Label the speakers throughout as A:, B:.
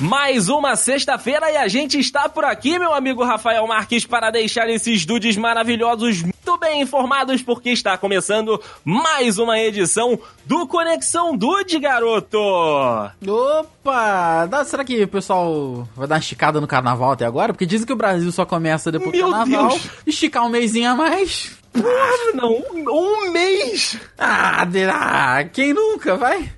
A: Mais uma sexta-feira e a gente está por aqui, meu amigo Rafael Marques, para deixar esses dudes maravilhosos muito bem informados, porque está começando mais uma edição do Conexão Dude, garoto!
B: Opa! Será que o pessoal vai dar uma esticada no carnaval até agora? Porque dizem que o Brasil só começa depois
A: Meu
B: do carnaval.
A: Deus!
B: Esticar um mêsinho a mais.
A: Ah, não, um, um mês!
B: Ah, ah, quem nunca, vai?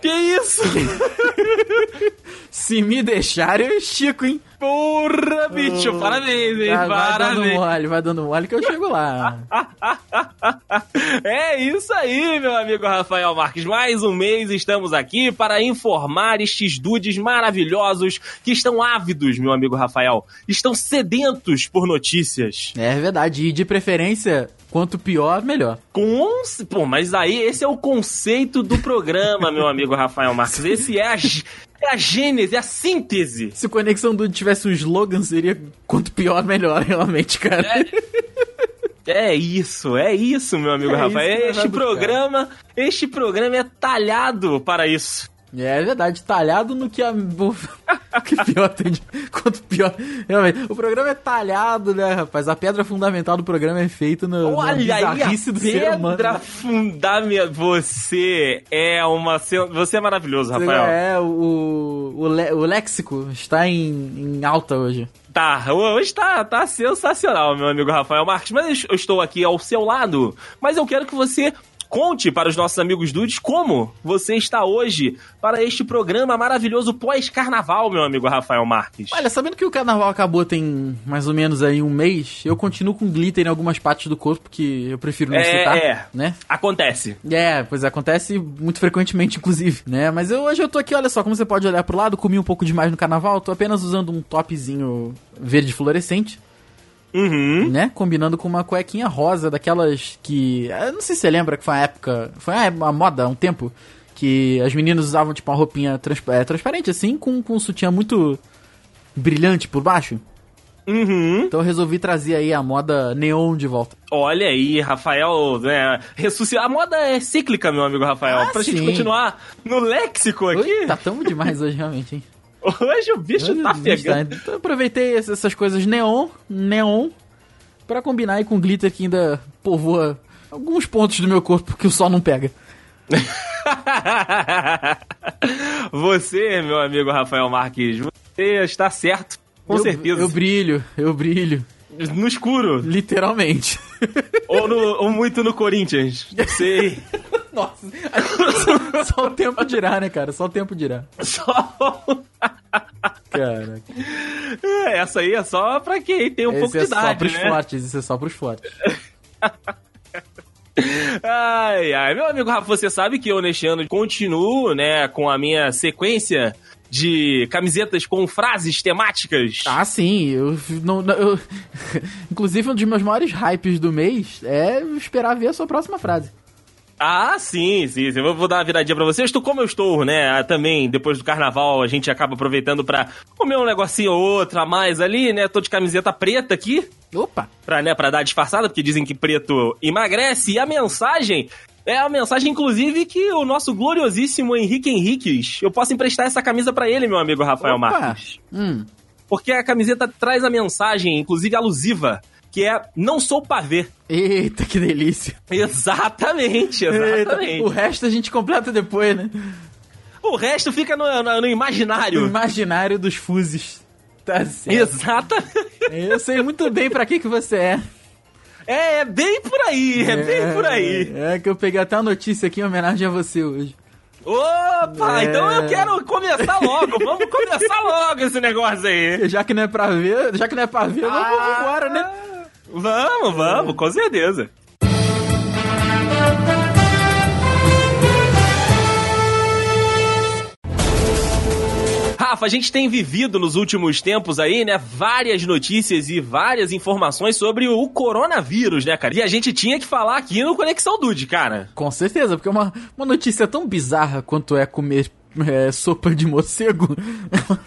A: Que isso?
B: Se me deixar, eu estico, hein?
A: Porra, bicho, parabéns, hein?
B: Vai, vai dando
A: parabéns.
B: mole, vai dando mole que eu chego lá.
A: é isso aí, meu amigo Rafael Marques. Mais um mês estamos aqui para informar estes dudes maravilhosos que estão ávidos, meu amigo Rafael. Estão sedentos por notícias.
B: É verdade, e de preferência, quanto pior, melhor.
A: Com... Pô, mas aí esse é o conceito do programa, meu amigo Rafael Marques. Esse é a, é a gênese, é a síntese.
B: Se o Conexão Dude tivesse um slogan, seria quanto pior, melhor, realmente, cara.
A: É isso, é isso, meu amigo
B: É
A: Rafael.
B: isso
A: este programa, este programa é talhado para isso.
B: É verdade, talhado no que a. o que pior tem de. Quanto pior. Realmente, o programa é talhado, né, rapaz? A pedra fundamental do programa é feita no, na
A: Olha aí, a
B: do ser humano.
A: pedra fundamental. Você é uma. Você é maravilhoso, Rafael.
B: É, o, o, le- o léxico está em, em alta hoje.
A: Tá, hoje tá, tá sensacional, meu amigo Rafael Marques. Mas eu estou aqui ao seu lado. Mas eu quero que você conte para os nossos amigos dudes como você está hoje para este programa maravilhoso pós-carnaval, meu amigo Rafael Marques.
B: Olha, sabendo que o carnaval acabou tem mais ou menos aí um mês, eu continuo com glitter em algumas partes do corpo que eu prefiro não
A: É,
B: citar,
A: é.
B: né?
A: Acontece.
B: É, pois acontece muito frequentemente, inclusive, né? Mas eu, hoje eu tô aqui, olha só, como você pode olhar pro lado, comi um pouco demais no carnaval, tô apenas usando um topzinho verde fluorescente,
A: Uhum.
B: né? Combinando com uma cuequinha rosa, daquelas que... Eu não sei se você lembra que foi uma época... Foi uma, moda, há um tempo, que as meninas usavam, tipo, uma roupinha trans, é, transparente, assim, com, com um sutiã muito brilhante por baixo.
A: Uhum.
B: Então eu resolvi trazer aí a moda neon de volta.
A: Olha aí, Rafael, né? Ressuscitar. A moda é cíclica, meu amigo Rafael.
B: Ah,
A: pra gente
B: sim.
A: continuar no léxico aqui.
B: Ui, tá tamo demais hoje, realmente, hein?
A: Hoje o bicho tá
B: Olha, bicho,
A: pegando.
B: tá. Então eu aproveitei essas coisas neon, neon, pra combinar aí com glitter que ainda povoa alguns pontos do meu corpo que o sol não pega.
A: você, meu amigo Rafael Marques, você está certo. Com
B: eu,
A: certeza.
B: Eu brilho, eu brilho.
A: No escuro.
B: Literalmente.
A: ou, no- ou muito no Corinthians. Não sei.
B: Nossa. Só o tempo dirá, né, cara? Só o tempo dirá.
A: Só.
B: Caraca.
A: É, Essa aí é só pra quem tem um pouco
B: Esse
A: de
B: é só
A: idade,
B: pros
A: né?
B: fortes, isso é só pros fortes.
A: Ai, ai. Meu amigo Rafa, você sabe que eu neste ano continuo, né, com a minha sequência de camisetas com frases temáticas.
B: Ah, sim, eu não. não- eu- Inclusive, um dos meus maiores hypes do mês é esperar ver a sua próxima frase.
A: Ah, sim, sim, sim. Eu vou dar uma viradinha pra vocês. Estou como eu estou, né? Também, depois do carnaval, a gente acaba aproveitando pra comer um negocinho ou outro a mais ali, né? Tô de camiseta preta aqui,
B: Opa!
A: pra, né, pra dar disfarçada, porque dizem que preto emagrece. E a mensagem é a mensagem, inclusive, que o nosso gloriosíssimo Henrique Henriques, eu posso emprestar essa camisa pra ele, meu amigo Rafael
B: Opa!
A: Marques.
B: Hum.
A: Porque a camiseta traz a mensagem, inclusive alusiva, que é não sou pavê.
B: Eita, que delícia.
A: Exatamente, exatamente.
B: Eita, o resto a gente completa depois, né?
A: O resto fica no, no- no
B: O
A: imaginário.
B: imaginário dos fuses. Tá certo.
A: Exatamente.
B: Eu sei muito bem pra que que você é.
A: É, é bem por aí, é, bem por aí.
B: É que eu peguei até a notícia aqui em homenagem a você hoje.
A: Opa,
B: É.
A: então eu quero começar logo. Vamos começar logo esse negócio aí.
B: Já que não é pra ver, já que não é pra ver, vamos
A: Ah.
B: embora, né?
A: Vamos, vamos, com certeza. Rafa, a gente tem vivido nos últimos tempos aí, né, várias notícias e várias informações sobre o coronavírus, né, cara? E a gente tinha que falar aqui no Conexão Dude, cara.
B: Com certeza, porque uma, uma notícia tão bizarra quanto é comer é, sopa de morcego.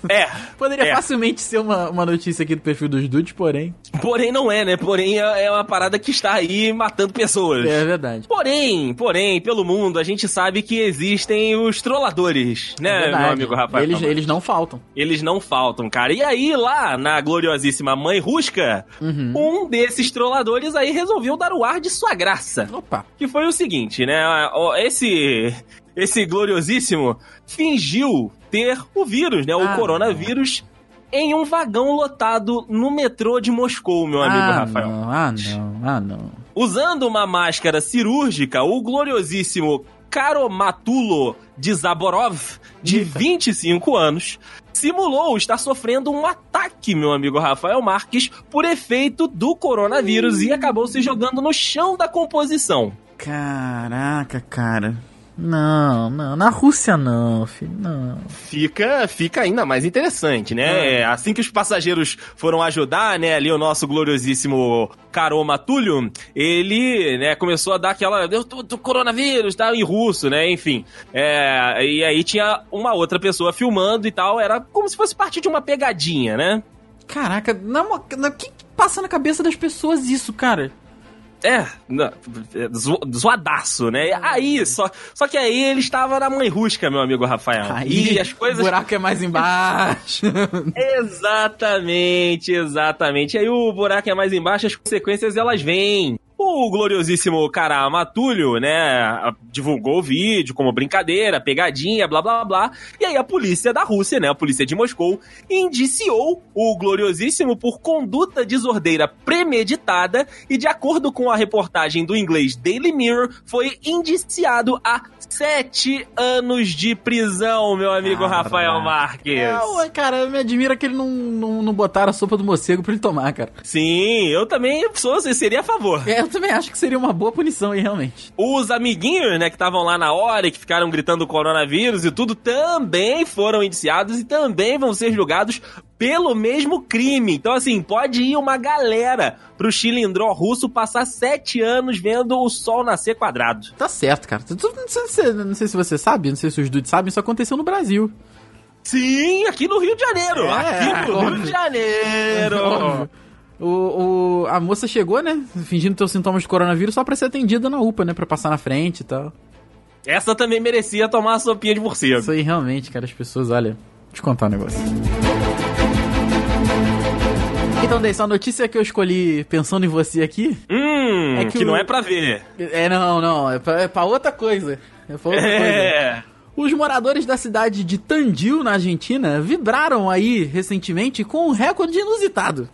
A: É.
B: Poderia
A: é.
B: facilmente ser uma, uma notícia aqui do perfil dos dudes, porém.
A: Porém não é, né? Porém é é uma parada que está aí matando pessoas.
B: É verdade.
A: Porém, porém, pelo mundo, a gente sabe que existem os trolladores, né, meu amigo Rafael?
B: Eles, eles não faltam.
A: Eles não faltam, cara. E aí, lá na gloriosíssima Mãe Rusca,
B: Uhum.
A: um desses trolladores aí resolveu dar o ar de sua graça.
B: Opa.
A: Que foi o seguinte, né? Esse, esse gloriosíssimo fingiu ter o vírus, né? O
B: Ah,
A: coronavírus em um vagão lotado no metrô de Moscou, meu amigo
B: ah,
A: Rafael.
B: Não, ah, não, ah, não.
A: Usando uma máscara cirúrgica, o gloriosíssimo Karomatulo de Zaborov, de
B: Eita.
A: 25 anos, simulou estar sofrendo um ataque, meu amigo Rafael Marques, por efeito do coronavírus e acabou se jogando no chão da composição.
B: Caraca, cara. Não, não. Na Rússia não, filho. Não.
A: Fica, fica ainda mais interessante, né? É, Assim que os passageiros foram ajudar, né, ali o nosso gloriosíssimo Karoma Túlio, ele, né, começou a dar aquela, eu tô, tô coronavírus, tá, em russo, né, enfim. É, e aí tinha uma outra pessoa filmando e tal, era como se fosse parte de uma pegadinha, né?
B: Caraca, o que passa na cabeça das pessoas isso, cara?
A: É, não, é, zo- zoadaço, né? Aí, só, só que aí ele estava na mãe rusca, meu amigo Rafael.
B: Aí
A: e as coisas
B: o buraco é mais embaixo.
A: Exatamente, exatamente. Aí o buraco é mais embaixo, as consequências elas vêm. O gloriosíssimo cara Matulho, né, divulgou o vídeo como brincadeira, pegadinha, blá blá blá. E aí a polícia da Rússia, né, a polícia de Moscou, indiciou o gloriosíssimo por conduta desordeira premeditada e, de acordo com a reportagem do inglês Daily Mirror, foi indiciado a sete anos de prisão, meu amigo. Rafael Marques.
B: Não, cara, me admira que ele não, não, não botaram a sopa do morcego pra ele tomar, cara.
A: Sim, eu também sou, seria a favor.
B: É, eu também acho que seria uma boa punição aí, realmente.
A: Os amiguinhos, né, que estavam lá na hora e que ficaram gritando coronavírus e tudo, também foram indiciados e também vão ser julgados pelo mesmo crime. Então, assim, pode ir uma galera pro chilindró russo passar sete anos vendo o sol nascer quadrado.
B: Tá certo, cara. Não sei, se- não sei se você sabe, não sei se os dudes sabem, isso aconteceu no Brasil.
A: Sim, aqui no Rio de Janeiro.
B: É,
A: aqui no Rio
B: óbvio.
A: de Janeiro.
B: O, o- a moça chegou, né, fingindo ter os sintomas de coronavírus só pra ser atendida na UPA, né, pra passar na frente e tal.
A: Essa também merecia tomar a sopinha de morcego.
B: Isso aí realmente, cara, as pessoas, olha, deixa eu te contar um negócio. Então, Deis, a notícia que eu escolhi pensando em você aqui.
A: Hum,
B: É
A: que,
B: que o-
A: não é pra ver.
B: É, não, não, é pra, é pra outra coisa. É pra outra coisa.
A: É.
B: Os moradores da cidade de Tandil, na Argentina, vibraram aí recentemente com um recorde inusitado.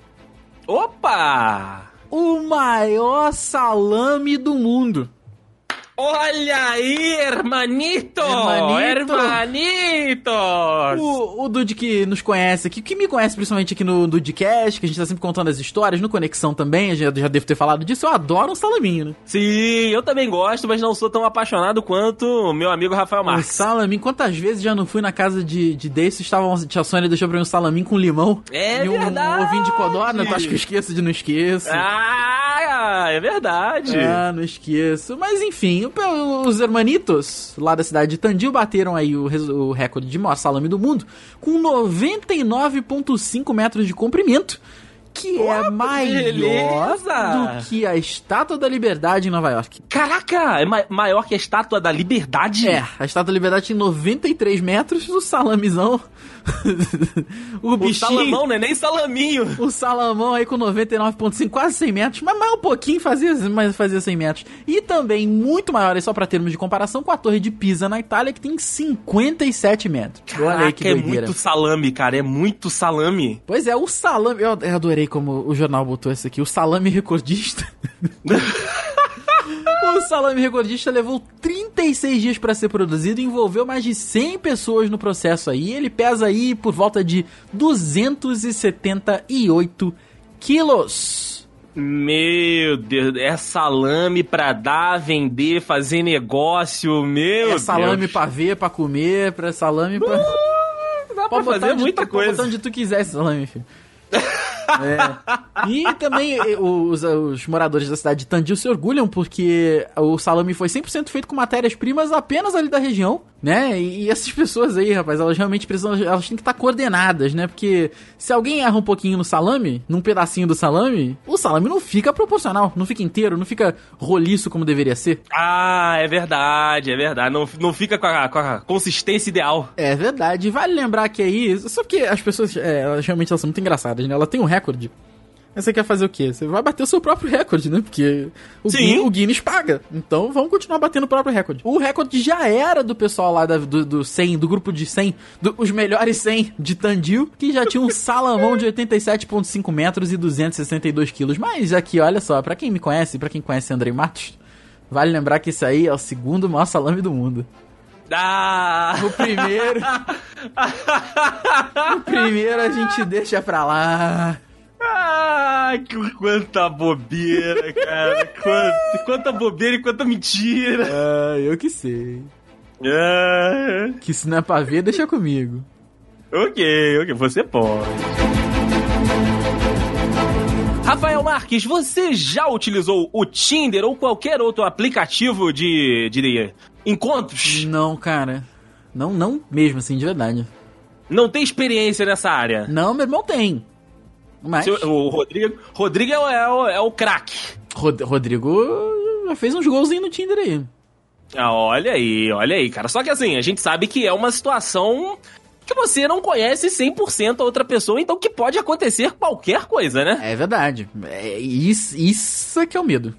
A: Opa!
B: O maior salame do mundo.
A: Olha aí, hermanito!
B: Hermanito.
A: Hermanito!
B: O, o Dude que nos conhece aqui, que me conhece principalmente aqui no Dudecast, que a gente tá sempre contando as histórias, no Conexão também, já, já devo ter falado disso, eu adoro um salaminho, né?
A: Sim, eu também gosto, mas não sou tão apaixonado quanto o meu amigo Rafael
B: Um
A: Marques.
B: salaminho, quantas vezes já não fui na casa de, de Dace, estavam, tia Sônia deixou pra mim um salaminho com limão
A: É
B: e um
A: verdade.
B: ovinho de codorna, tu acha que eu esqueço de não esqueço?
A: Ah, é verdade.
B: Ah, não esqueço. Mas enfim, o- os hermanitos lá da cidade de Tandil bateram aí o, o recorde de maior salame do mundo com 99,5 metros de comprimento. Que é
A: Opa,
B: maior
A: beleza!
B: do que a Estátua da Liberdade em Nova York.
A: Caraca, é ma- maior que a Estátua da Liberdade?
B: É, a Estátua da Liberdade tem 93 metros, o salamizão. o
A: O
B: bichinho.
A: salamão não é nem salaminho.
B: O Salamão aí com 99,5, quase 100 metros, mas mais um pouquinho fazia, mas fazia 100 metros. E também muito maior, aí só pra termos de comparação, com a Torre de Pisa na Itália, que tem 57 metros. Olha aí que
A: Caraca, é
B: doideira.
A: muito salame, cara, é muito salame.
B: Pois é, o salame. Eu eu adorei como o jornal botou isso aqui. O salame recordista. o salame recordista levou 36 dias pra ser produzido e envolveu mais de 100 pessoas no processo aí. Ele pesa aí por volta de 278 quilos.
A: Meu Deus, é salame pra dar, vender, fazer negócio, meu
B: é salame
A: Deus.
B: pra ver, pra comer, pra salame pra.
A: Dá pra
B: botar
A: fazer muita
B: tu, pode botar
A: coisa.
B: onde tu quiser esse salame, filho. É. E também eh, os, os moradores da cidade de Tandil se orgulham porque o salame foi 100% feito com matérias-primas apenas ali da região, né? E, essas pessoas aí, rapaz, elas realmente precisam, elas têm que estar coordenadas, né? Porque se alguém erra um pouquinho no salame, num pedacinho do salame, o salame não fica proporcional, não fica inteiro, não fica roliço como deveria ser.
A: Ah, é verdade, é verdade. Não, não fica com a, com a consistência ideal.
B: É verdade. Vale lembrar que aí, só porque as pessoas, é, elas realmente elas são muito engraçadas, né? Ela tem um recorde Aí você quer fazer o quê? Você vai bater o seu próprio recorde, né? Porque o,
A: Sim.
B: Guinness, o Guinness paga. Então vamos continuar batendo o próprio recorde. O recorde já era do pessoal lá da- do, do 100, do grupo de 100, do- os melhores 100 de Tandil, que já tinha um salamão de 87,5 metros e 262 quilos. Mas aqui, olha só, pra quem me conhece, pra quem conhece Andrei Matos, vale lembrar que esse aí é o segundo maior salame do mundo.
A: Ah!
B: O primeiro. o primeiro a gente deixa pra lá.
A: Ah, que- quanta bobeira, cara. Quanta, quanta bobeira e quanta mentira.
B: Ah, eu que sei.
A: Ah,
B: Que se não é pra ver, deixa comigo.
A: ok, ok, você pode. Rafael Marques, você já utilizou o Tinder ou qualquer outro aplicativo de, de encontros?
B: Não, cara. Não, não mesmo, assim, de verdade.
A: Não tem experiência nessa área?
B: Não, meu irmão tem. Mas.
A: Seu- o Rodrigo, Rodrigo é o, é o, é o craque.
B: Rod- Rodrigo já fez uns golzinhos no Tinder aí.
A: Ah, olha aí, olha aí, cara. Só que assim, a gente sabe que é uma situação que você não conhece 100% a outra pessoa, então que pode acontecer qualquer coisa, né?
B: É verdade. É, isso, isso é que é o medo.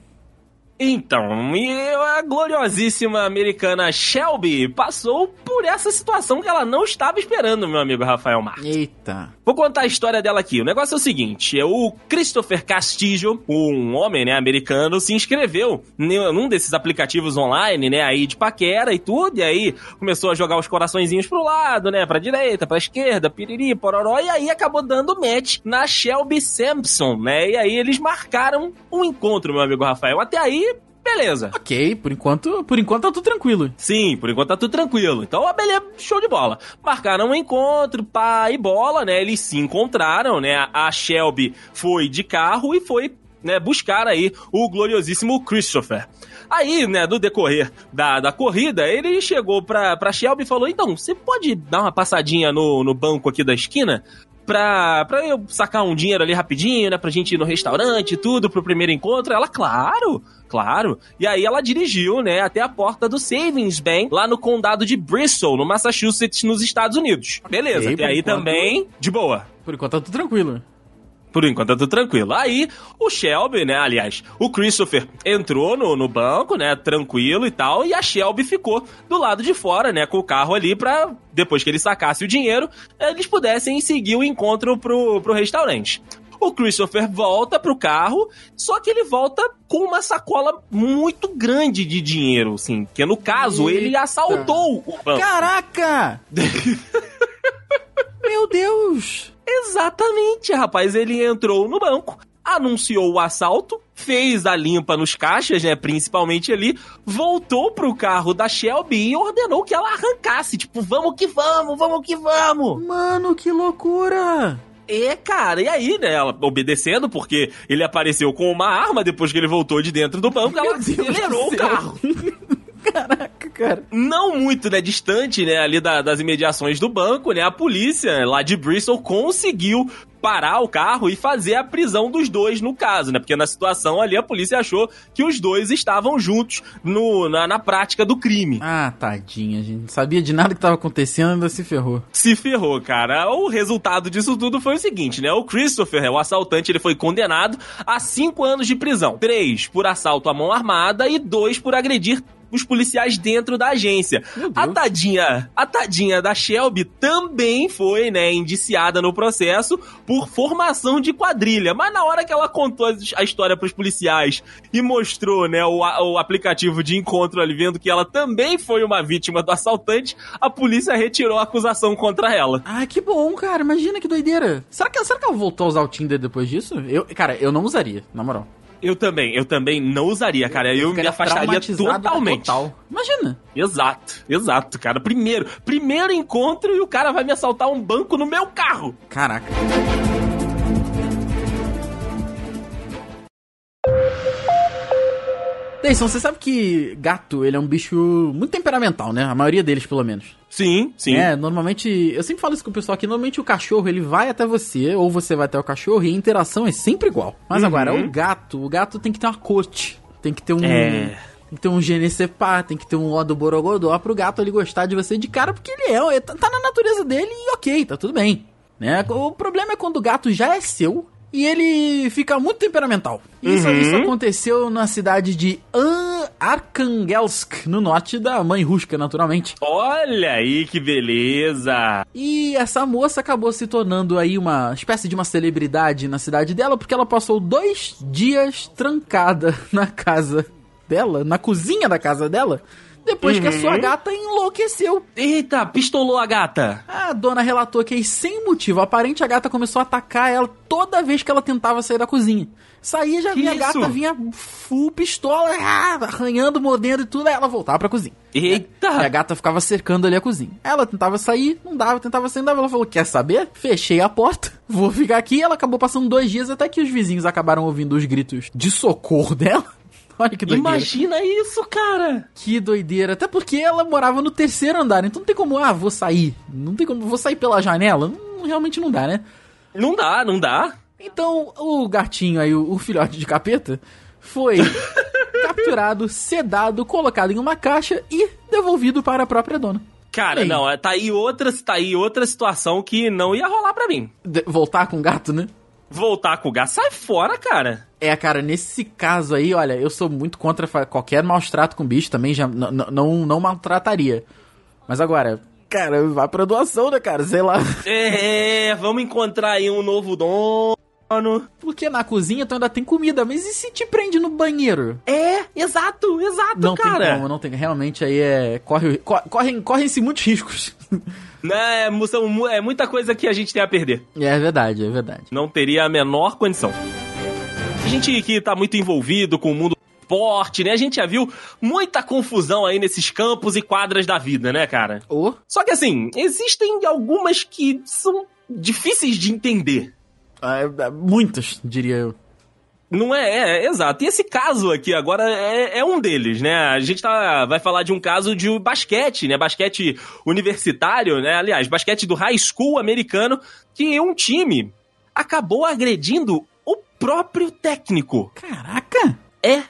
A: Então, e a gloriosíssima americana Shelby passou por essa situação que ela não estava esperando, meu amigo Rafael Marques.
B: Eita.
A: Vou contar a história dela aqui. O negócio é o seguinte: é o Christopher Castillo, um homem, né, americano, se inscreveu num desses aplicativos online, né, aí de paquera e tudo, e aí começou a jogar os coraçõezinhos pro lado, né, pra direita, pra esquerda, piriri, pororó, e aí acabou dando match na Shelby Sampson, né, e aí eles marcaram um encontro, meu amigo Rafael. Até aí, beleza.
B: Ok, por enquanto, por enquanto tá tudo tranquilo.
A: Sim, por enquanto tá tudo tranquilo. Então, a beleza, show de bola. Marcaram um encontro, pá e bola, né? Eles se encontraram, né? A Shelby foi de carro e foi, né, buscar aí o gloriosíssimo Christopher. Aí, né, no decorrer da, da corrida, ele chegou pra, pra Shelby e falou: Então, você pode dar uma passadinha no, no banco aqui da esquina? Pra, pra eu sacar um dinheiro ali rapidinho, né? Pra gente ir no restaurante e tudo, pro primeiro encontro. Ela, claro, claro. E aí ela dirigiu, né, até a porta do Savings Bank, lá no condado de Bristol, no Massachusetts, nos Estados Unidos. Beleza,
B: Ok,
A: até
B: por
A: aí
B: enquanto-
A: também, de boa.
B: Por enquanto tá tudo tranquilo.
A: Por enquanto tá tudo tranquilo. Aí, o Shelby, né, aliás, o Christopher entrou no, no banco, né, tranquilo e tal, e a Shelby ficou do lado de fora, né, com o carro ali pra, depois que ele sacasse o dinheiro, eles pudessem seguir o encontro pro, pro restaurante. O Christopher volta pro carro, só que ele volta com uma sacola muito grande de dinheiro, assim, que no caso ele
B: Eita.
A: assaltou o banco.
B: Caraca! Meu Deus!
A: Exatamente, rapaz. Ele entrou no banco, anunciou o assalto, fez a limpa nos caixas, né? Principalmente ali, voltou pro carro da Shelby e ordenou que ela arrancasse. Tipo, vamos que vamos, vamos que vamos.
B: Mano, que loucura!
A: É, cara, e aí, né? Ela obedecendo, porque ele apareceu com uma arma depois que ele voltou de dentro do banco, ela
B: Meu Deus
A: acelerou
B: do
A: o carro.
B: Caraca, cara.
A: não muito, né, distante, né, ali da- das imediações do banco, né, a polícia lá de Bristol conseguiu parar o carro e fazer a prisão dos dois no caso, né, porque na situação ali a polícia achou que os dois estavam juntos no, na, na prática do crime.
B: Ah, tadinha, gente. Não sabia de nada que tava acontecendo, ainda se ferrou.
A: Se ferrou, cara. O resultado disso tudo foi o seguinte, né? O Christopher, o assaltante, ele foi condenado a cinco anos de prisão. Três por assalto à mão armada e dois por agredir os policiais dentro da agência. A tadinha, a tadinha da Shelby também foi, né, indiciada no processo por formação de quadrilha. Mas na hora que ela contou a história pros policiais e mostrou, né, o, o aplicativo de encontro ali, vendo que ela também foi uma vítima do assaltante, a polícia retirou a acusação contra ela.
B: Ah, que bom, cara. Imagina que doideira. Será que, será que ela voltou a usar o Tinder depois disso? Eu, cara, eu não usaria, na moral.
A: Eu também, eu também não usaria, cara. Eu, me
B: ficaria
A: afastaria totalmente.
B: Total. Imagina.
A: Exato, exato, cara. Primeiro, primeiro encontro e o cara vai me assaltar um banco no meu carro.
B: Caraca. Deison, você sabe que gato, ele é um bicho muito temperamental, né? A maioria deles, pelo menos.
A: Sim, sim.
B: É, normalmente, eu sempre falo isso com o pessoal aqui, normalmente o cachorro, ele vai até você, ou você vai até o cachorro, e a interação é sempre igual. Mas
A: Uhum.
B: agora, o gato, o gato tem que ter uma corte, tem que ter um...
A: É.
B: Tem que ter um genecepá, tem que ter um ó do borogodó pro gato ele gostar de você de cara, porque ele é, tá tá na natureza dele e ok, tá tudo bem. Né? O problema é quando o gato já é seu e ele fica muito temperamental. Isso,
A: Uhum.
B: isso aconteceu na cidade de An- Arkhangelsk, no norte da mãe Ruska, naturalmente.
A: Olha aí que beleza.
B: E essa moça acabou se tornando aí uma espécie de uma celebridade na cidade dela, porque ela passou dois dias trancada na casa dela, na cozinha da casa dela, depois que a sua gata enlouqueceu.
A: Eita, pistolou a gata.
B: A dona relatou que sem motivo aparente, a gata começou a atacar ela toda vez que ela tentava sair da cozinha. Saía, já
A: Que
B: vinha a gata, vinha full pistola, ah, arranhando, mordendo e tudo, aí ela voltava pra cozinha. E a
A: Eita.
B: gata ficava cercando ali a cozinha. Ela tentava sair, não dava, tentava sair, não dava. Ela falou: Quer saber? Fechei a porta, vou ficar aqui. Ela acabou passando dois dias até que os vizinhos acabaram ouvindo os gritos de socorro dela. Olha que doideira.
A: Imagina isso, cara.
B: Que doideira. Até porque ela morava no terceiro andar, então não tem como, ah, vou sair. Não tem como, vou sair pela janela. Não, realmente não dá, né?
A: Não dá, não dá.
B: Então, o gatinho aí, o, o filhote de capeta, foi capturado, sedado, colocado em uma caixa e devolvido para a própria dona.
A: Cara,
B: Ei.
A: não, é- tá aí outra, tá aí outra situação que não ia rolar pra mim.
B: De- voltar com o gato, né?
A: Voltar com o gato, sai fora, cara.
B: É, cara, nesse caso aí, olha, eu sou muito contra qualquer maus trato com bicho, também já não, não maltrataria. Mas agora, cara, vai pra doação, né, cara? Sei lá.
A: É, vamos encontrar aí um novo dono.
B: Porque na cozinha tu ainda tem comida, mas e se te prende no banheiro?
A: É, exato, exato,
B: Não
A: cara.
B: tem como, não tem. Realmente aí é. Corre, co- correm, correm-se muitos riscos.
A: Né, são mu- é muita coisa que a gente tem a perder.
B: é verdade, é verdade.
A: Não teria a menor condição. Gente que tá muito envolvido com o mundo do esporte, né? A gente já viu muita confusão aí nesses campos e quadras da vida, né, cara?
B: Ou.
A: Só que assim, existem algumas que são difíceis de entender.
B: muitas, diria eu.
A: Não é, é, é, exato. E esse caso aqui agora é, é um deles, né? A gente tá, vai falar de um caso de basquete, né? Basquete universitário, né? Aliás, basquete do high school americano, que um time acabou agredindo próprio técnico.
B: Caraca!
A: É, é,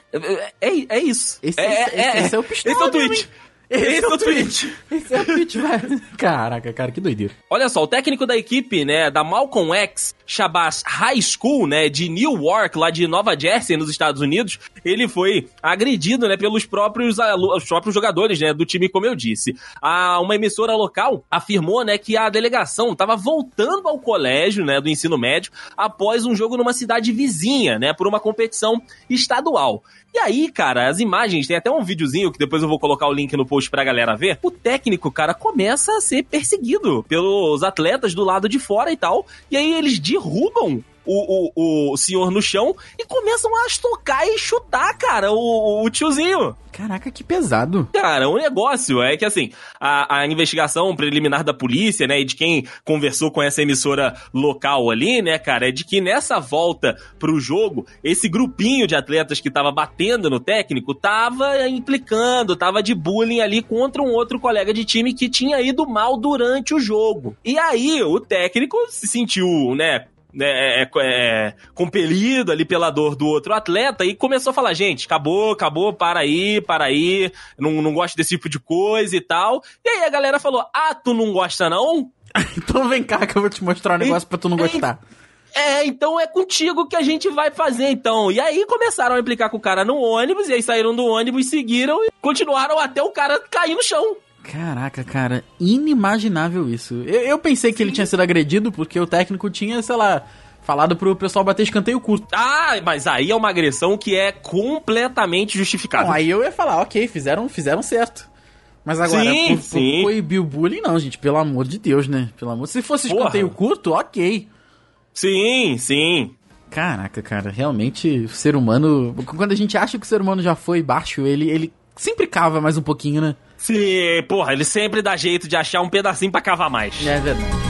A: é, é isso.
B: Esse
A: é,
B: é- esse- esse é o pistola
A: Esse é o tweet.
B: Hein?
A: Esse, é o tweet.
B: Esse é o tweet, velho. Caraca, cara, que doideira.
A: Olha só, o técnico da equipe, né, da Malcolm X Shabazz High School, né, de Newark, lá de Nova Jersey, nos Estados Unidos, ele foi agredido, né, pelos próprios, os próprios jogadores, né, do time, como eu disse. A, uma emissora local afirmou, né, que a delegação estava voltando ao colégio, né, do ensino médio, após um jogo numa cidade vizinha, né, por uma competição estadual. E aí, cara, as imagens, tem até um videozinho que depois eu vou colocar o link no post pra galera ver. O técnico, cara, começa a ser perseguido pelos atletas do lado de fora e tal. E aí eles derrubam o, o, o senhor no chão e começam a estocar e chutar, cara, o, o tiozinho.
B: Caraca, que pesado.
A: Cara, o negócio é que, assim, a, a investigação preliminar da polícia, né, e de quem conversou com essa emissora local ali, né, cara, é de que nessa volta pro jogo, esse grupinho de atletas que tava batendo no técnico tava implicando, tava de bullying ali contra um outro colega de time que tinha ido mal durante o jogo. E aí, o técnico se sentiu, né, é, é, compelido ali pela dor do outro atleta e começou a falar, gente, acabou, acabou, para aí, para aí, não, não gosto desse tipo de coisa e tal. E aí a galera falou, ah, tu não gosta não?
B: Então vem cá que eu vou te mostrar um negócio pra tu não
A: Ei,
B: gostar.
A: É, então é contigo que a gente vai fazer, então. E aí começaram a implicar com o cara no ônibus, e aí saíram do ônibus, seguiram e continuaram até o cara cair no chão.
B: Caraca, cara, inimaginável isso. Eu, eu pensei que ele tinha sido agredido porque o técnico tinha, sei lá, falado pro pessoal bater escanteio curto.
A: Ah, mas aí é uma agressão que é completamente justificada.
B: Não, aí eu ia falar, ok, fizeram, fizeram certo. Mas agora,
A: Sim,
B: por, por
A: sim.
B: coibir o bullying, não, gente, pelo amor de Deus, né? Pelo amor. Se fosse
A: Porra.
B: escanteio curto, ok.
A: Sim, sim.
B: Caraca, cara, realmente o ser humano. Quando a gente acha que o ser humano já foi baixo, ele, ele sempre cava mais um pouquinho, né?
A: Sim, porra, ele sempre dá jeito de achar um pedacinho pra cavar mais.
B: É verdade.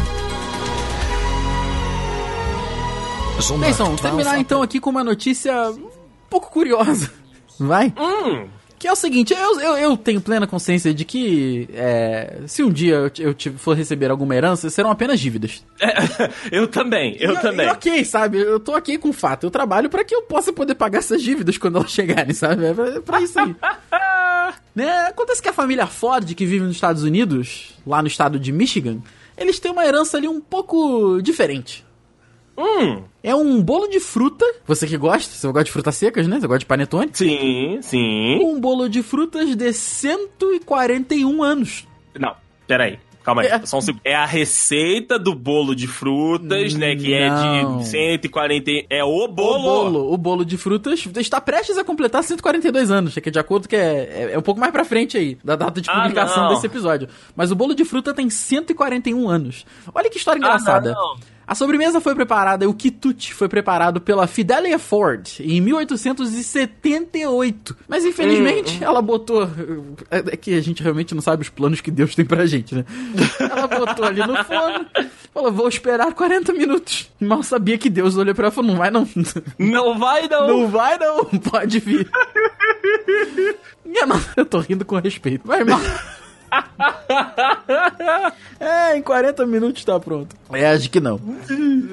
C: 12
B: terminar então aqui com uma notícia um pouco curiosa. Vai.
A: Hum,
B: Que é o seguinte, eu, eu, eu tenho plena consciência de que é, se um dia eu, eu for receber alguma herança, serão apenas dívidas.
A: eu também, eu
B: E-
A: também.
B: E ok, sabe? Eu tô aqui com o fato. Eu trabalho pra que eu possa poder pagar essas dívidas quando elas chegarem, sabe? É pra, pra isso aí. né? Acontece que a família Ford, que vive nos Estados Unidos, lá no estado de Michigan, eles têm uma herança ali um pouco diferente.
A: Um,
B: É um bolo de fruta. Você que gosta, você gosta de frutas secas, né? Você gosta de panetone?
A: sim, sim.
B: Um bolo de frutas de 141 anos.
A: Não, peraí. Calma aí,
B: É.
A: só um segundo. É a receita do bolo de frutas, né? Que
B: Não.
A: é de 140. É o bolo.
B: O bolo, o bolo de frutas está prestes a completar 142 anos, que é de acordo que é, é, é um pouco mais pra frente aí, da data de
A: Ah,
B: publicação
A: não.
B: desse episódio. Mas o bolo de fruta tem 141 anos. Olha que história engraçada.
A: Ah, não.
B: A sobremesa foi preparada, o quitute foi preparado pela Fidelia Ford em 1878. Mas infelizmente
A: Hum.
B: ela botou. É é que a gente realmente não sabe os planos que Deus tem pra gente, né? Ela botou ali no forno, falou: vou esperar 40 minutos. Mal sabia que Deus olhou pra ela e falou: não vai não.
A: Não vai, não.
B: Não vai não, pode vir. Eu tô rindo com respeito. Vai, mal. É, em 40 minutos tá pronto. É, acho que não.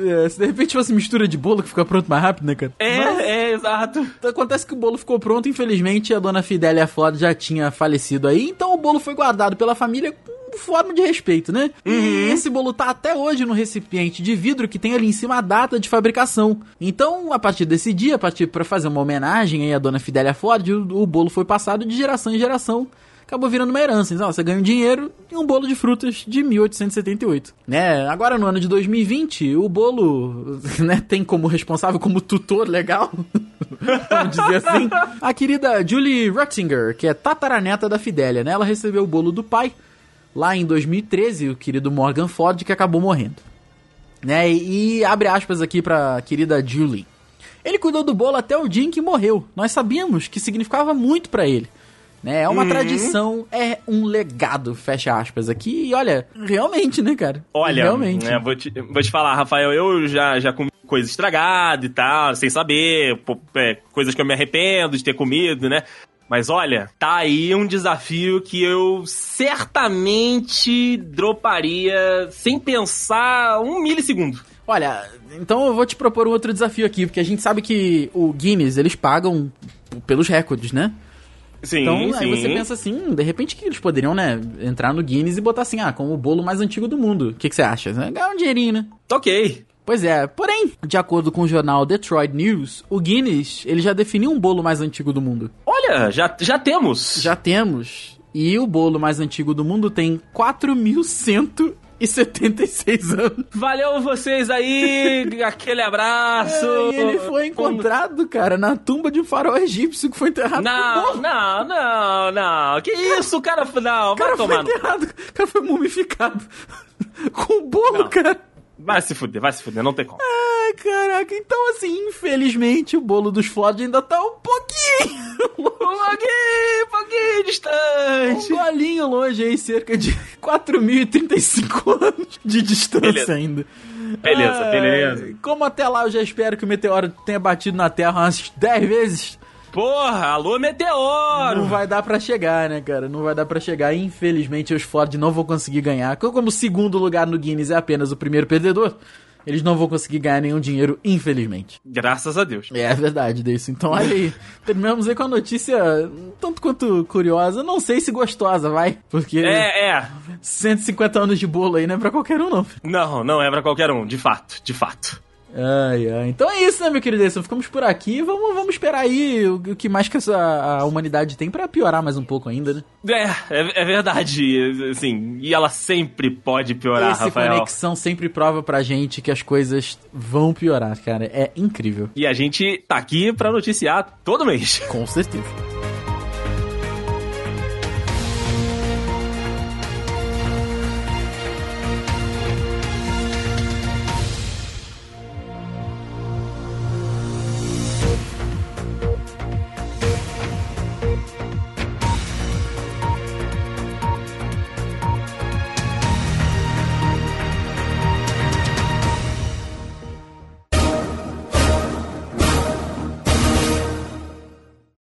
B: É, se de repente fosse mistura de bolo que fica pronto mais rápido, né, cara?
A: É,
B: Mas
A: é, exato.
B: acontece que o bolo ficou pronto, infelizmente a dona Fidélia Ford já tinha falecido aí, então o bolo foi guardado pela família com forma de respeito, né? E esse bolo tá até hoje no recipiente de vidro que tem ali em cima a data de fabricação. Então, a partir desse dia, a partir para fazer uma homenagem aí à dona Fidélia Ford, o, o bolo foi passado de geração em geração acabou virando uma herança. Então, você ganha um dinheiro e um bolo de frutas de 1878. Né? Agora, no ano de 2020, o bolo né, tem como responsável, como tutor legal, vamos dizer assim, a querida Julie Rutzinger, que é tataraneta da Fidélia. Né? Ela recebeu o bolo do pai lá em 2013, o querido Morgan Ford, que acabou morrendo. Né? E, abre aspas aqui pra querida Julie. Ele cuidou do bolo até o dia em que morreu. Nós sabíamos que significava muito pra ele. Né? É uma
A: Uhum.
B: tradição, é um legado, fecha aspas aqui. E olha, realmente, né, cara?
A: Olha,
B: realmente.
A: né, vou, te, vou te falar, Rafael, eu já, já comi coisa estragada e tal, sem saber, pô, é, coisas que eu me arrependo de ter comido, né? Mas olha, tá aí um desafio que eu certamente droparia sem pensar um milissegundo.
B: Olha, então eu vou te propor um outro desafio aqui, porque a gente sabe que o Guinness, eles pagam pelos recordes, né?
A: Sim,
B: Então,
A: sim.
B: aí você pensa assim, de repente que eles poderiam, né, entrar no Guinness e botar assim, ah, como o bolo mais antigo do mundo. O que, que você acha? Ganhar um dinheirinho, né?
A: Ok.
B: Pois é, porém, de acordo com o jornal Detroit News, o Guinness, ele já definiu um bolo mais antigo do mundo.
A: Olha, já, já temos.
B: Já temos. E o bolo mais antigo do mundo tem 4.176 anos.
A: Valeu vocês aí, aquele abraço.
B: É, e ele foi encontrado, cara, na tumba de um farol egípcio que foi enterrado
A: Não, não, não, não. Que isso, cara? Não,
B: cara
A: vai
B: foi
A: tomar. no-
B: enterrado, o cara foi mumificado. com bolo,
A: Não.
B: cara.
A: Vai se fuder, vai se fuder, não tem como.
B: Ai, caraca. Então, assim, infelizmente, o bolo dos Ford ainda tá um pouquinho
A: Um pouquinho, um pouquinho
B: Um
A: distante.
B: golinho longe aí, cerca de 4.035 anos de distância
A: Beleza.
B: ainda.
A: Beleza,
B: Ai,
A: beleza.
B: Como até lá eu já espero que o meteoro tenha batido na Terra umas 10 vezes,
A: Porra, alô, meteoro.
B: não vai dar pra chegar, né, cara? Não vai dar pra chegar. Infelizmente, os Ford não vão conseguir ganhar. Como o segundo lugar no Guinness é apenas o primeiro perdedor, eles não vão conseguir ganhar nenhum dinheiro, infelizmente.
A: Graças a Deus.
B: É verdade disso. Então, olha aí. Terminamos aí com a notícia tanto quanto curiosa. Não sei se gostosa, vai. Porque
A: É, é.
B: 150 anos de bolo aí não é pra qualquer um, não.
A: Não, não é pra qualquer um, de fato, de fato.
B: Ai, ai. Então é isso, né, meu querido? Edson? Ficamos por aqui. Vamos, vamos esperar aí o, o que mais que essa, a humanidade tem pra piorar mais um pouco ainda, né?
A: É, é, é verdade, assim, e ela sempre pode piorar,
B: Esse
A: Rafael.
B: Conexão sempre prova pra gente que as coisas vão piorar, cara. É incrível.
A: E a gente tá aqui pra noticiar todo mês.
B: Com certeza.